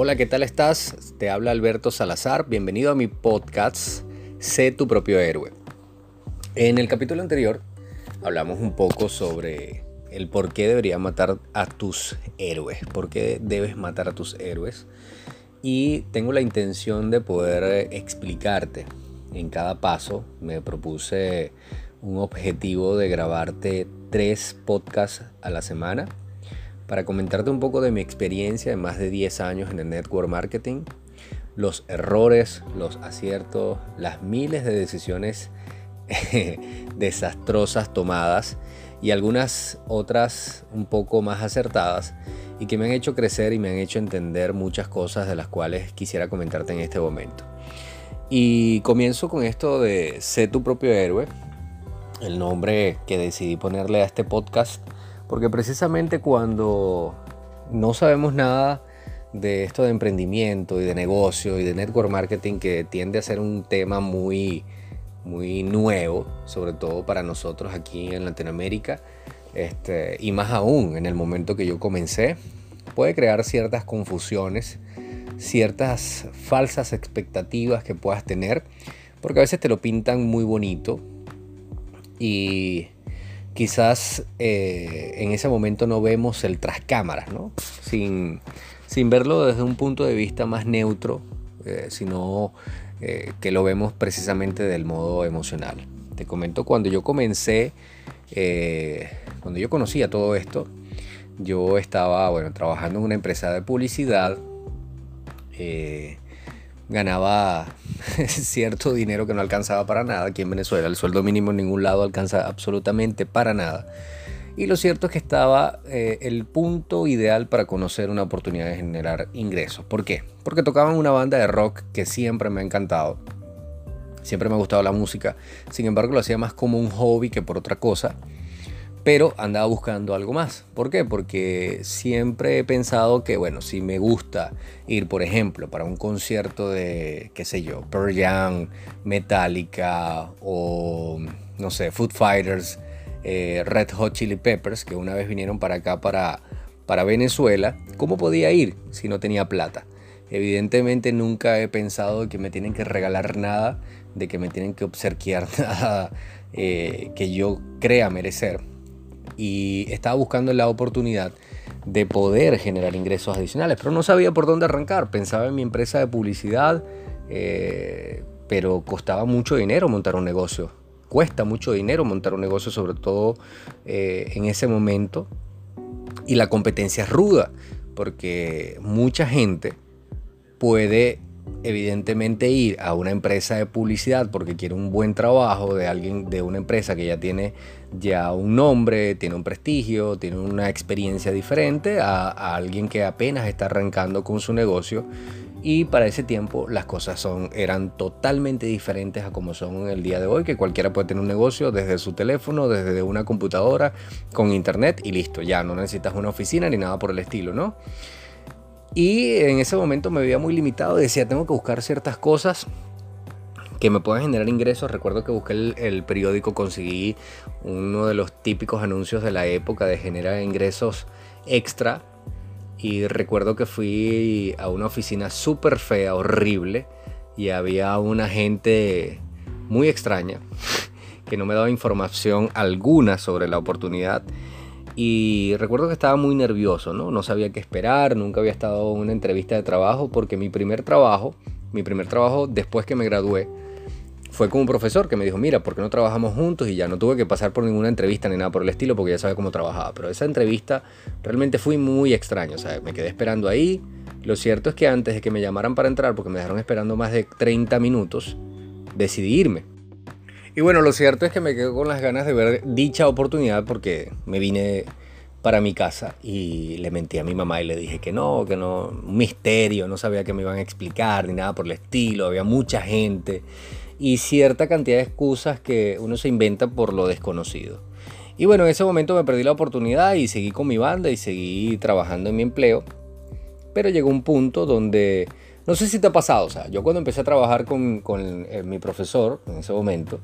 Hola, ¿qué tal estás? Te habla Alberto Salazar. Bienvenido a mi podcast Sé tu propio héroe. En el capítulo anterior hablamos un poco sobre el por qué deberías matar a tus héroes, por qué debes matar a tus héroes. Y tengo la intención de poder explicarte en cada paso. Me propuse un objetivo de grabarte tres podcasts a la semana para comentarte un poco de mi experiencia de más de 10 años en el network marketing, los errores, los aciertos, las miles de decisiones desastrosas tomadas y algunas otras un poco más acertadas y que me han hecho crecer y me han hecho entender muchas cosas de las cuales quisiera comentarte en este momento. Y comienzo con esto de Sé tu propio héroe, el nombre que decidí ponerle a este podcast, porque precisamente cuando no sabemos nada de esto de emprendimiento y de negocio y de network marketing, que tiende a ser un tema muy, muy nuevo, sobre todo para nosotros aquí en Latinoamérica, este, y más aún en el momento que yo comencé, puede crear ciertas confusiones, ciertas falsas expectativas que puedas tener, porque a veces te lo pintan muy bonito y quizás eh, en ese momento no vemos el tras cámaras, ¿no? Sin, sin verlo desde un punto de vista más neutro, eh, sino eh, que lo vemos precisamente del modo emocional. Te comento, cuando yo comencé, cuando yo conocía todo esto, yo estaba bueno, trabajando en una empresa de publicidad ganaba cierto dinero que no alcanzaba para nada aquí en Venezuela. El sueldo mínimo en ningún lado alcanza absolutamente para nada. Y lo cierto es que estaba eh, el punto ideal para conocer una oportunidad de generar ingresos. ¿Por qué? Porque tocaban una banda de rock que siempre me ha encantado. Siempre me ha gustado la música. Sin embargo, lo hacía más como un hobby que por otra cosa pero andaba buscando algo más. ¿Por qué? Porque siempre he pensado que, bueno, si me gusta ir, por ejemplo, para un concierto de, qué sé yo, Pearl Jam, Metallica o, no sé, Food Fighters, eh, Red Hot Chili Peppers, que una vez vinieron para acá, para, para Venezuela, ¿cómo podía ir si no tenía plata? Evidentemente nunca he pensado que me tienen que regalar nada, de que me tienen que obsequiar nada eh, que yo crea merecer y estaba buscando la oportunidad de poder generar ingresos adicionales, pero no sabía por dónde arrancar. Pensaba en mi empresa de publicidad, eh, pero costaba mucho dinero montar un negocio. Cuesta mucho dinero montar un negocio, sobre todo eh, en ese momento. Y la competencia es ruda, porque mucha gente puede evidentemente ir a una empresa de publicidad porque quiere un buen trabajo de alguien de una empresa que ya tiene ya un nombre, tiene un prestigio, tiene una experiencia diferente a, alguien que apenas está arrancando con su negocio y para ese tiempo las cosas son eran totalmente diferentes a como son el día de hoy que cualquiera puede tener un negocio desde su teléfono, desde una computadora con internet y listo, ya no necesitas una oficina ni nada por el estilo, ¿no? Y en ese momento me veía muy limitado, decía, tengo que buscar ciertas cosas que me puedan generar ingresos. Recuerdo que busqué el, periódico, conseguí uno de los típicos anuncios de la época de generar ingresos extra. Y recuerdo que fui a una oficina súper fea, horrible, y había una gente muy extraña que no me daba información alguna sobre la oportunidad. Y recuerdo que estaba muy nervioso, ¿no? No sabía qué esperar, nunca había estado en una entrevista de trabajo porque mi primer trabajo, mi primer trabajo después que me gradué, fue con un profesor que me dijo, mira, ¿por qué no trabajamos juntos? Y ya no tuve que pasar por ninguna entrevista ni nada por el estilo porque ya sabía cómo trabajaba. Pero esa entrevista realmente fue muy extraña, o sea, me quedé esperando ahí. Lo cierto es que antes de que me llamaran para entrar, porque me dejaron esperando más de 30 minutos, decidí irme. Y bueno, lo cierto es que me quedo con las ganas de ver dicha oportunidad porque me vine para mi casa y le mentí a mi mamá y le dije que no, que no, un misterio, no sabía que me iban a explicar ni nada por el estilo, había mucha gente y cierta cantidad de excusas que uno se inventa por lo desconocido. Y bueno, en ese momento me perdí la oportunidad y seguí con mi banda y seguí trabajando en mi empleo, pero llegó un punto donde no sé si te ha pasado, o sea, yo cuando empecé a trabajar con, eh, mi profesor en ese momento,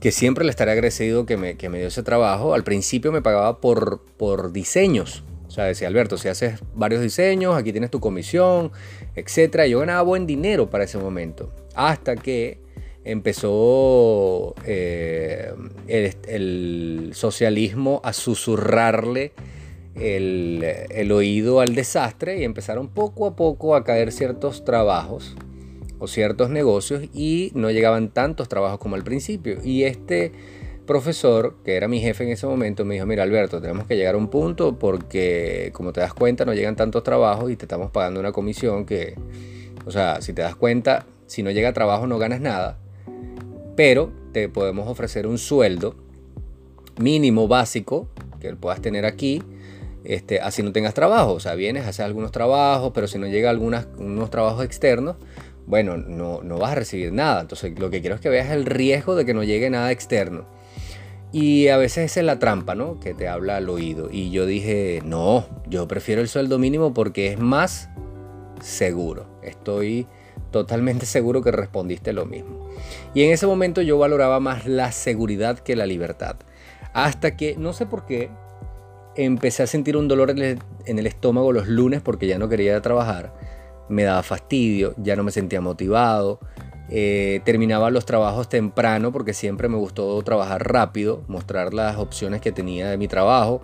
que siempre le estaré agradecido que me, que me dio ese trabajo, al principio me pagaba por, por diseños. O sea, decía Alberto, si haces varios diseños, aquí tienes tu comisión, etc. Yo ganaba buen dinero para ese momento. Hasta que empezó eh, el, socialismo a susurrarle el, oído al desastre y empezaron poco a poco a caer ciertos trabajos o ciertos negocios y no llegaban tantos trabajos como al principio. Y este profesor, que era mi jefe en ese momento, me dijo, mira Alberto, tenemos que llegar a un punto porque como te das cuenta no llegan tantos trabajos y te estamos pagando una comisión que, o sea, si te das cuenta, si no llega trabajo no ganas nada, pero te podemos ofrecer un sueldo mínimo básico que puedas tener aquí, este, así no tengas trabajo, o sea, vienes, haces algunos trabajos, pero si no llega algunos unos trabajos externos, bueno, no, no vas a recibir nada. Entonces lo que quiero es que veas el riesgo de que no llegue nada externo. Y a veces esa es la trampa, ¿no? Que te habla al oído. Y yo dije, no, yo prefiero el sueldo mínimo porque es más seguro. Estoy totalmente seguro que respondiste lo mismo. Y en ese momento yo valoraba más la seguridad que la libertad. Hasta que, no sé por qué, empecé a sentir un dolor en el estómago los lunes porque ya no quería trabajar me daba fastidio, ya no me sentía motivado. Eh, terminaba los trabajos temprano porque siempre me gustó trabajar rápido, mostrar las opciones que tenía de mi trabajo.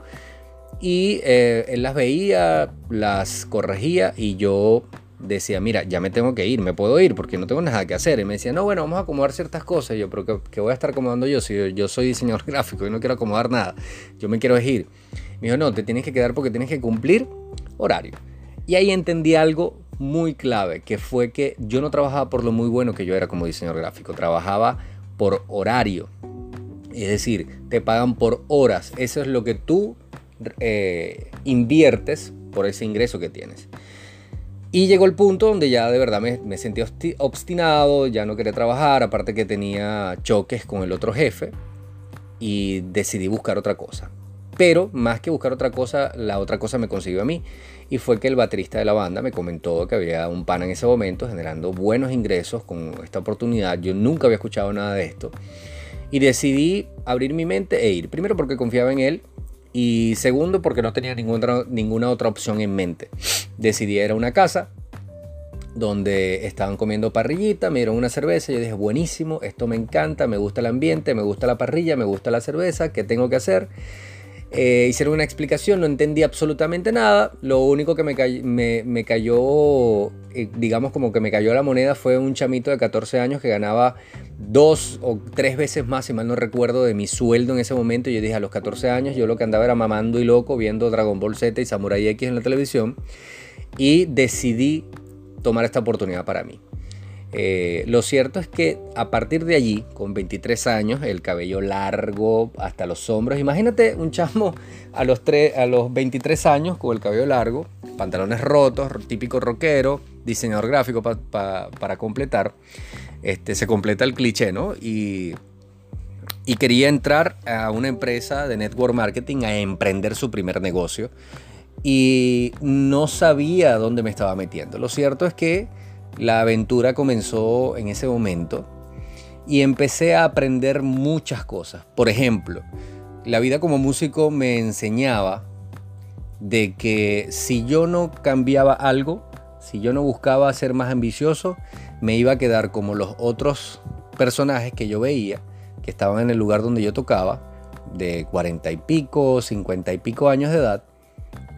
Y eh, él las veía, las corregía y yo decía, mira, ya me tengo que ir, me puedo ir porque no tengo nada que hacer. Y me decía, no, bueno, vamos a acomodar ciertas cosas. Y yo, pero ¿qué, voy a estar acomodando yo si yo, soy diseñador gráfico y no quiero acomodar nada? Yo me quiero ir. Dijo, no, te tienes que quedar porque tienes que cumplir horario. Y ahí entendí algo muy clave, que fue que yo no trabajaba por lo muy bueno que yo era como diseñador gráfico, trabajaba por horario. Es decir, te pagan por horas. Eso es lo que tú eh, inviertes por ese ingreso que tienes. Y llegó el punto donde ya de verdad me sentí obstinado, ya no quería trabajar, aparte que tenía choques con el otro jefe y decidí buscar otra cosa. Pero más que buscar otra cosa, la otra cosa me consiguió a mí. Y fue que el baterista de la banda me comentó que había un pan en ese momento generando buenos ingresos con esta oportunidad. Yo nunca había escuchado nada de esto. Y decidí abrir mi mente e ir. Primero porque confiaba en él. Y segundo porque no tenía ninguna, ninguna otra opción en mente. Decidí ir a una casa donde estaban comiendo parrillita, me dieron una cerveza, yo dije, buenísimo, esto me encanta, me gusta el ambiente, me gusta la parrilla, me gusta la cerveza, ¿qué tengo que hacer? Eh, hicieron una explicación, no entendí absolutamente nada. Lo único que me, me, cayó, eh, digamos como que me cayó la moneda fue un chamito de 14 años que ganaba dos o tres veces más, si mal no recuerdo, de mi sueldo en ese momento. Yo dije, a los 14 años yo lo que andaba era mamando y loco viendo Dragon Ball Z y Samurai X en la televisión. Y decidí tomar esta oportunidad para mí. Eh, lo cierto es que a partir de allí, con 23 años, el cabello largo hasta los hombros, imagínate un chamo a los, a los 23 años con el cabello largo, pantalones rotos, típico rockero, diseñador gráfico para completar, este, se completa el cliché, ¿no? Y, y quería entrar a una empresa de network marketing a emprender su primer negocio y no sabía dónde me estaba metiendo. Lo cierto es que la aventura comenzó en ese momento y empecé a aprender muchas cosas. Por ejemplo, la vida como músico me enseñaba de que si yo no cambiaba algo, si yo no buscaba ser más ambicioso, me iba a quedar como los otros personajes que yo veía, que estaban en el lugar donde yo tocaba, de cuarenta y pico, cincuenta y pico años de edad,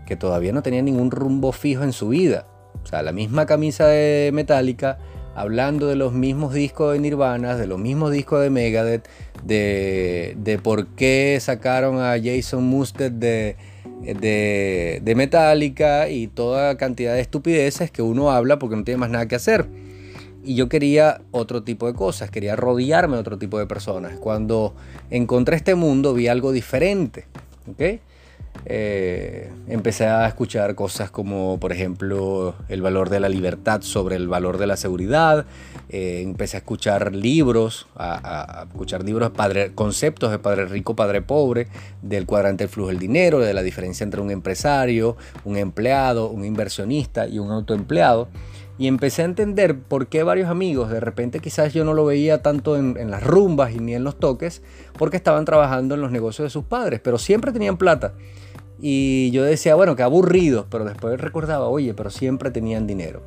que todavía no tenían ningún rumbo fijo en su vida o sea, la misma camisa de Metallica, hablando de los mismos discos de Nirvana, de los mismos discos de Megadeth, de, por qué sacaron a Jason Mustard de, de, de, Metallica y toda cantidad de estupideces que uno habla porque no tiene más nada que hacer. Y yo quería otro tipo de cosas, quería rodearme de otro tipo de personas. Cuando encontré este mundo vi algo diferente. ¿okay? Eh, empecé a escuchar cosas como, por ejemplo, el valor de la libertad sobre el valor de la seguridad. Eh, empecé a escuchar libros, a, escuchar libros, padre, conceptos de padre rico, padre pobre, del cuadrante del flujo del dinero, de la diferencia entre un empresario, un empleado, un inversionista y un autoempleado. Y empecé a entender por qué varios amigos, de repente quizás yo no lo veía tanto en, en las rumbas y ni en los toques, porque estaban trabajando en los negocios de sus padres, pero siempre tenían plata Y yo decía, bueno, qué aburridos, pero después recordaba, oye, pero siempre tenían dinero.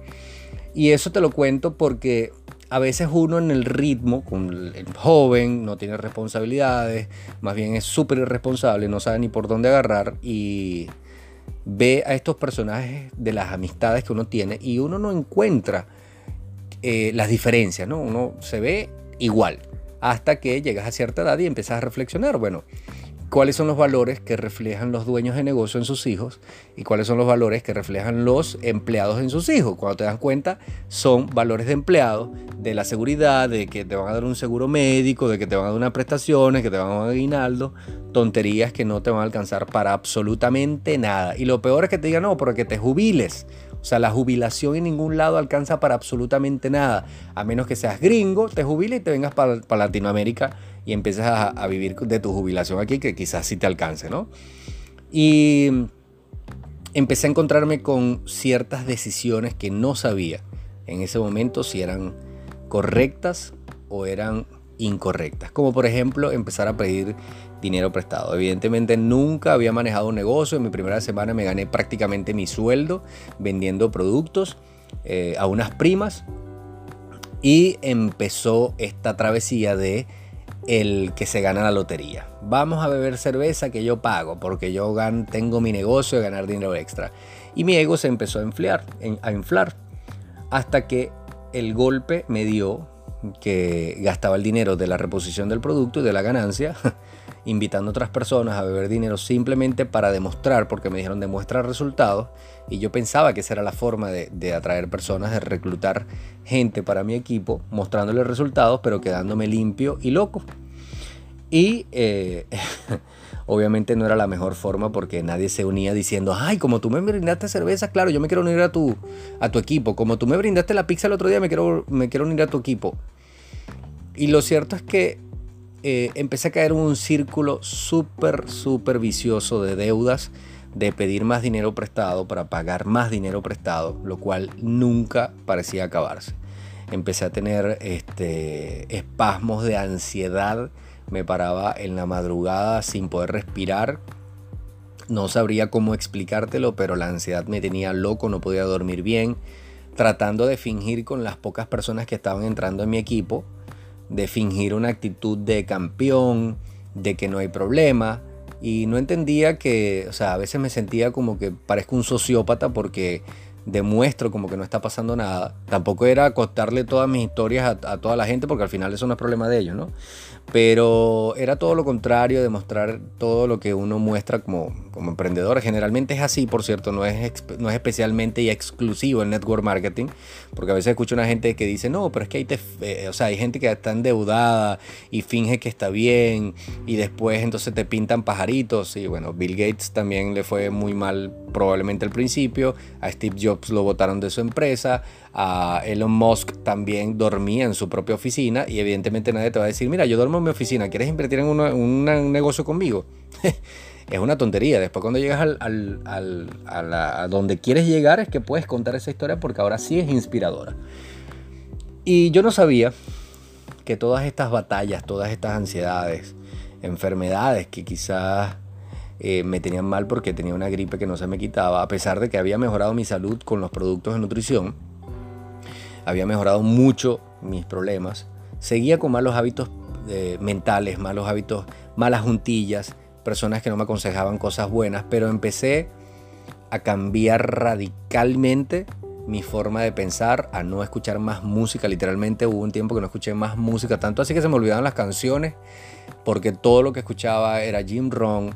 Y eso te lo cuento porque a veces uno en el ritmo, con el joven, no tiene responsabilidades, más bien es súper irresponsable, no sabe ni por dónde agarrar y ve a estos personajes de las amistades que uno tiene y uno no encuentra eh, las diferencias, ¿no? Uno se ve igual hasta que llegas a cierta edad y empiezas a reflexionar, bueno, cuáles son los valores que reflejan los dueños de negocio en sus hijos y cuáles son los valores que reflejan los empleados en sus hijos. Cuando te das cuenta, son valores de empleado, de la seguridad, de que te van a dar un seguro médico, de que te van a dar unas prestaciones, que te van a dar aguinaldo, tonterías que no te van a alcanzar para absolutamente nada. Y lo peor es que te digan, no, porque te jubiles. O sea, la jubilación en ningún lado alcanza para absolutamente nada. A menos que seas gringo, te jubiles y te vengas para, Latinoamérica y empieces a, vivir de tu jubilación aquí, que quizás sí te alcance, ¿no? Y empecé a encontrarme con ciertas decisiones que no sabía en ese momento si eran correctas o eran incorrectas. Como por ejemplo empezar a pedir dinero prestado. Evidentemente nunca había manejado un negocio. En mi primera semana me gané prácticamente mi sueldo vendiendo productos eh, a unas primas. Y empezó esta travesía de el que se gana la lotería. Vamos a beber cerveza que yo pago porque yo tengo mi negocio de ganar dinero extra. Y mi ego se empezó a inflar, a inflar hasta que el golpe me dio que gastaba el dinero de la reposición del producto y de la ganancia, invitando otras personas a beber dinero simplemente para demostrar, porque me dijeron demuestra resultados, y yo pensaba que esa era la forma de, atraer personas, de reclutar gente para mi equipo, mostrándole resultados, pero quedándome limpio y loco. Y eh, obviamente no era la mejor forma porque nadie se unía diciendo, ay, como tú me brindaste cerveza, claro, yo me quiero unir a tu, a tu equipo. Como tú me brindaste la pizza el otro día, me quiero, me quiero unir a tu equipo. Y lo cierto es que eh, empecé a caer en un círculo súper, súper vicioso de deudas, de pedir más dinero prestado para pagar más dinero prestado, lo cual nunca parecía acabarse. Empecé a tener este, espasmos de ansiedad me paraba en la madrugada sin poder respirar. No sabría cómo explicártelo, pero la ansiedad me tenía loco, no podía dormir bien, tratando de fingir con las pocas personas que estaban entrando en mi equipo, de fingir una actitud de campeón, de que no hay problema, y no entendía que, o sea, a veces me sentía como que parezco un sociópata porque demuestro como que no está pasando nada. Tampoco era contarle todas mis historias a, toda la gente porque al final eso no es problema de ellos, ¿no? Pero era todo lo contrario, demostrar todo lo que uno muestra como, como emprendedor. Generalmente es así, por cierto, no es, no es especialmente y exclusivo el network marketing, porque a veces escucho una gente que dice, no, pero es que hay, eh, o sea, hay gente que está endeudada y finge que está bien y después entonces te pintan pajaritos. Y bueno, Bill Gates también le fue muy mal probablemente al principio, a Steve Jobs lo votaron de su empresa, Elon Musk también dormía en su propia oficina y evidentemente nadie te va a decir, mira, yo duermo en mi oficina, ¿quieres invertir en un negocio conmigo? es una tontería. Después cuando llegas al, a, donde quieres llegar es que puedes contar esa historia porque ahora sí es inspiradora. Y yo no sabía que todas estas batallas, todas estas ansiedades, enfermedades que quizás eh, me tenían mal porque tenía una gripe que no se me quitaba, a pesar de que había mejorado mi salud con los productos de nutrición, había mejorado mucho mis problemas, seguía con malos hábitos eh, mentales, malos hábitos, malas juntillas, personas que no me aconsejaban cosas buenas, pero empecé a cambiar radicalmente mi forma de pensar, a no escuchar más música. Literalmente hubo un tiempo que no escuché más música, tanto así que se me olvidaban las canciones, porque todo lo que escuchaba era Jim Rohn,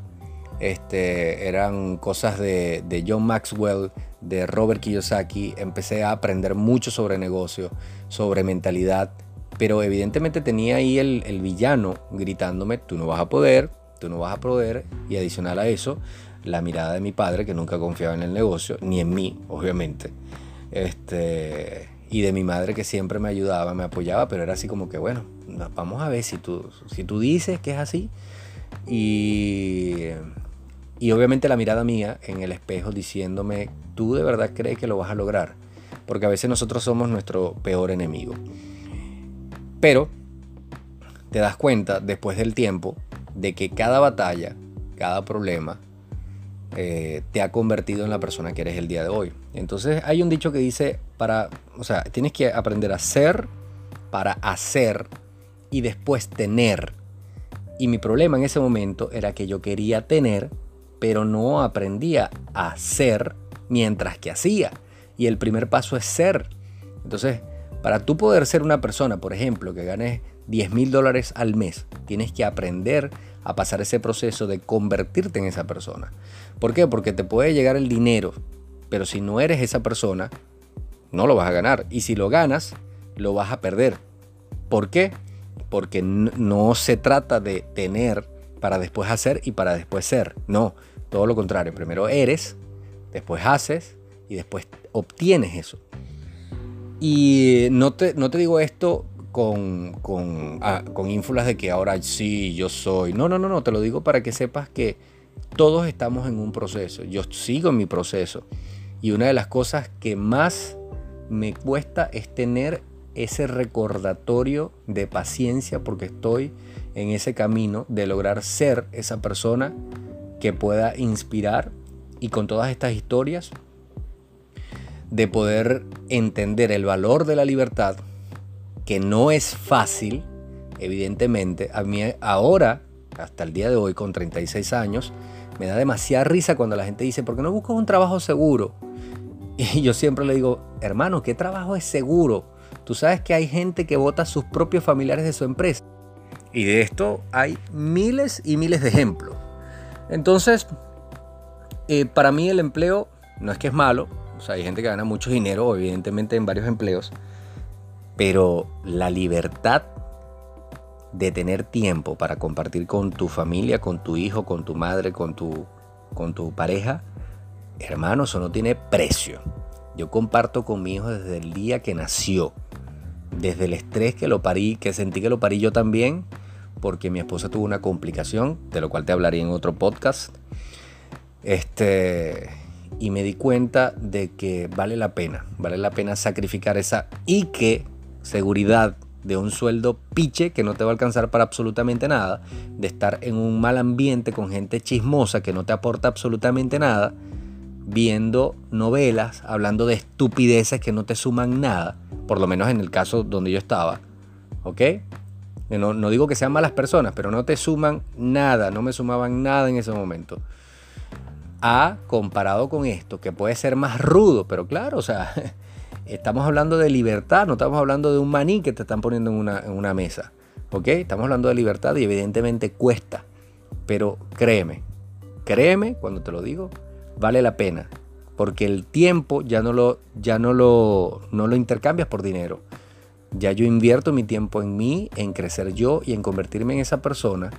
este, eran cosas de, de, John Maxwell, de Robert Kiyosaki. Empecé a aprender mucho sobre negocio, sobre mentalidad, pero evidentemente tenía ahí el, el villano gritándome, tú no vas a poder, tú no vas a poder, y adicional a eso, la mirada de mi padre, que nunca confiaba en el negocio, ni en mí, obviamente. Este, y de mi madre que siempre me ayudaba, me apoyaba, pero era así como que, bueno, vamos a ver si tú, si tú dices que es así. Y y obviamente la mirada mía en el espejo diciéndome, ¿tú de verdad crees que lo vas a lograr? Porque a veces nosotros somos nuestro peor enemigo. Pero te das cuenta después del tiempo de que cada batalla, cada problema, eh, te ha convertido en la persona que eres el día de hoy. Entonces hay un dicho que dice, para, o sea, tienes que aprender a ser para hacer y después tener. Y mi problema en ese momento era que yo quería tener, pero no aprendía a ser mientras que hacía. Y el primer paso es ser. Entonces, para tú poder ser una persona, por ejemplo, que ganes 10 mil dólares al mes, tienes que aprender a pasar ese proceso de convertirte en esa persona. ¿Por qué? Porque te puede llegar el dinero, pero si no eres esa persona, no lo vas a ganar. Y si lo ganas, lo vas a perder. ¿Por qué? Porque no se trata de tener para después hacer y para después ser. No, todo lo contrario. Primero eres, después haces y después obtienes eso. Y no te, no te digo esto con, con, ah, con ínfulas de que ahora sí, yo soy. No, no, no, no, te lo digo para que sepas que todos estamos en un proceso. Yo sigo en mi proceso. Y una de las cosas que más me cuesta es tener ese recordatorio de paciencia porque estoy en ese camino de lograr ser esa persona que pueda inspirar y con todas estas historias de poder entender el valor de la libertad, que no es fácil, evidentemente. A mí ahora, hasta el día de hoy, con 36 años, me da demasiada risa cuando la gente dice, ¿por qué no buscas un trabajo seguro? Y yo siempre le digo, hermano, ¿qué trabajo es seguro? Tú sabes que hay gente que vota a sus propios familiares de su empresa. Y de esto hay miles y miles de ejemplos. Entonces, eh, para mí el empleo no es que es malo. O sea, hay gente que gana mucho dinero, evidentemente, en varios empleos. Pero la libertad de tener tiempo para compartir con tu familia, con tu hijo, con tu madre, con tu, con tu pareja, hermano, eso no tiene precio. Yo comparto con mi hijo desde el día que nació, desde el estrés que lo parí, que sentí que lo parí yo también, porque mi esposa tuvo una complicación, de lo cual te hablaría en otro podcast. Este, y me di cuenta de que vale la pena, vale la pena sacrificar esa y que seguridad de un sueldo piche que no te va a alcanzar para absolutamente nada, de estar en un mal ambiente con gente chismosa que no te aporta absolutamente nada, viendo novelas, hablando de estupideces que no te suman nada, por lo menos en el caso donde yo estaba, ¿ok? No, no digo que sean malas personas, pero no te suman nada, no me sumaban nada en ese momento. A comparado con esto, que puede ser más rudo, pero claro, o sea, Estamos hablando de libertad, no estamos hablando de un maní que te están poniendo en una, mesa. ¿Ok? Estamos hablando de libertad y evidentemente cuesta. Pero créeme, créeme cuando te lo digo, vale la pena. Porque el tiempo ya no lo, ya no lo, no lo intercambias por dinero. Ya yo invierto mi tiempo en mí, en crecer yo y en convertirme en esa persona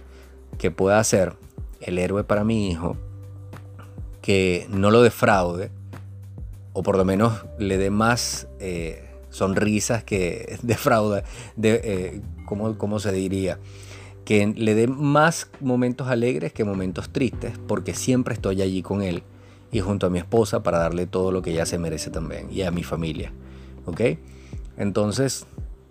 que pueda ser el héroe para mi hijo, que no lo defraude, o por lo menos le dé más eh, sonrisas que defrauda, de, eh, ¿cómo, se diría? Que le dé más momentos alegres que momentos tristes, porque siempre estoy allí con él y junto a mi esposa para darle todo lo que ella se merece también y a mi familia. ¿Ok? Entonces,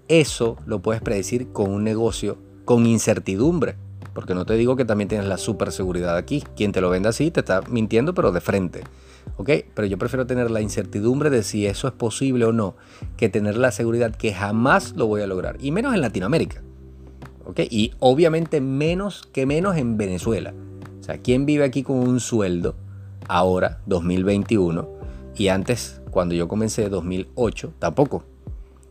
eso lo puedes predecir con un negocio con incertidumbre. Porque no te digo que también tienes la super seguridad aquí. Quien te lo venda así te está mintiendo, pero de frente. ¿ok? Pero yo prefiero tener la incertidumbre de si eso es posible o no, que tener la seguridad que jamás lo voy a lograr, y menos en Latinoamérica, ¿ok? Y obviamente menos que menos en Venezuela. O sea, ¿quién vive aquí con un sueldo ahora, 2021, y antes, cuando yo comencé, 2008, tampoco?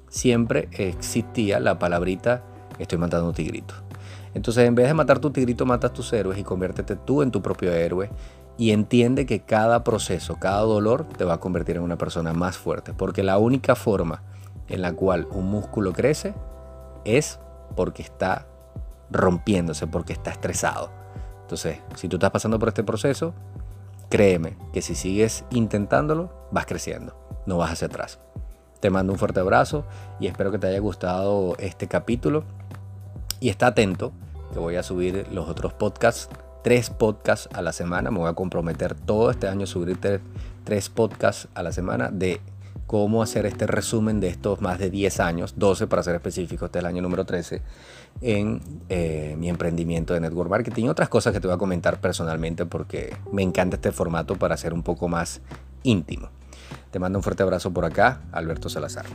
Siempre existía la palabrita, estoy matando tigritos. Entonces, en vez de matar tu tigrito, matas tus héroes y conviértete tú en tu propio héroe y entiende que cada proceso, cada dolor te va a convertir en una persona más fuerte, porque la única forma en la cual un músculo crece es porque está rompiéndose, porque está estresado. Entonces, si tú estás pasando por este proceso, créeme que si sigues intentándolo, vas creciendo, no vas hacia atrás. Te mando un fuerte abrazo y espero que te haya gustado este capítulo. Y está atento, que voy a subir los otros podcasts tres podcasts a la semana. Me voy a comprometer todo este año a subir tres, podcasts a la semana de cómo hacer este resumen de estos más de 10 años, 12 para ser específico, este es el año número 13, en eh, mi emprendimiento de Network Marketing otras cosas que te voy a comentar personalmente porque me encanta este formato para ser un poco más íntimo. Te mando un fuerte abrazo por acá, Alberto Salazar.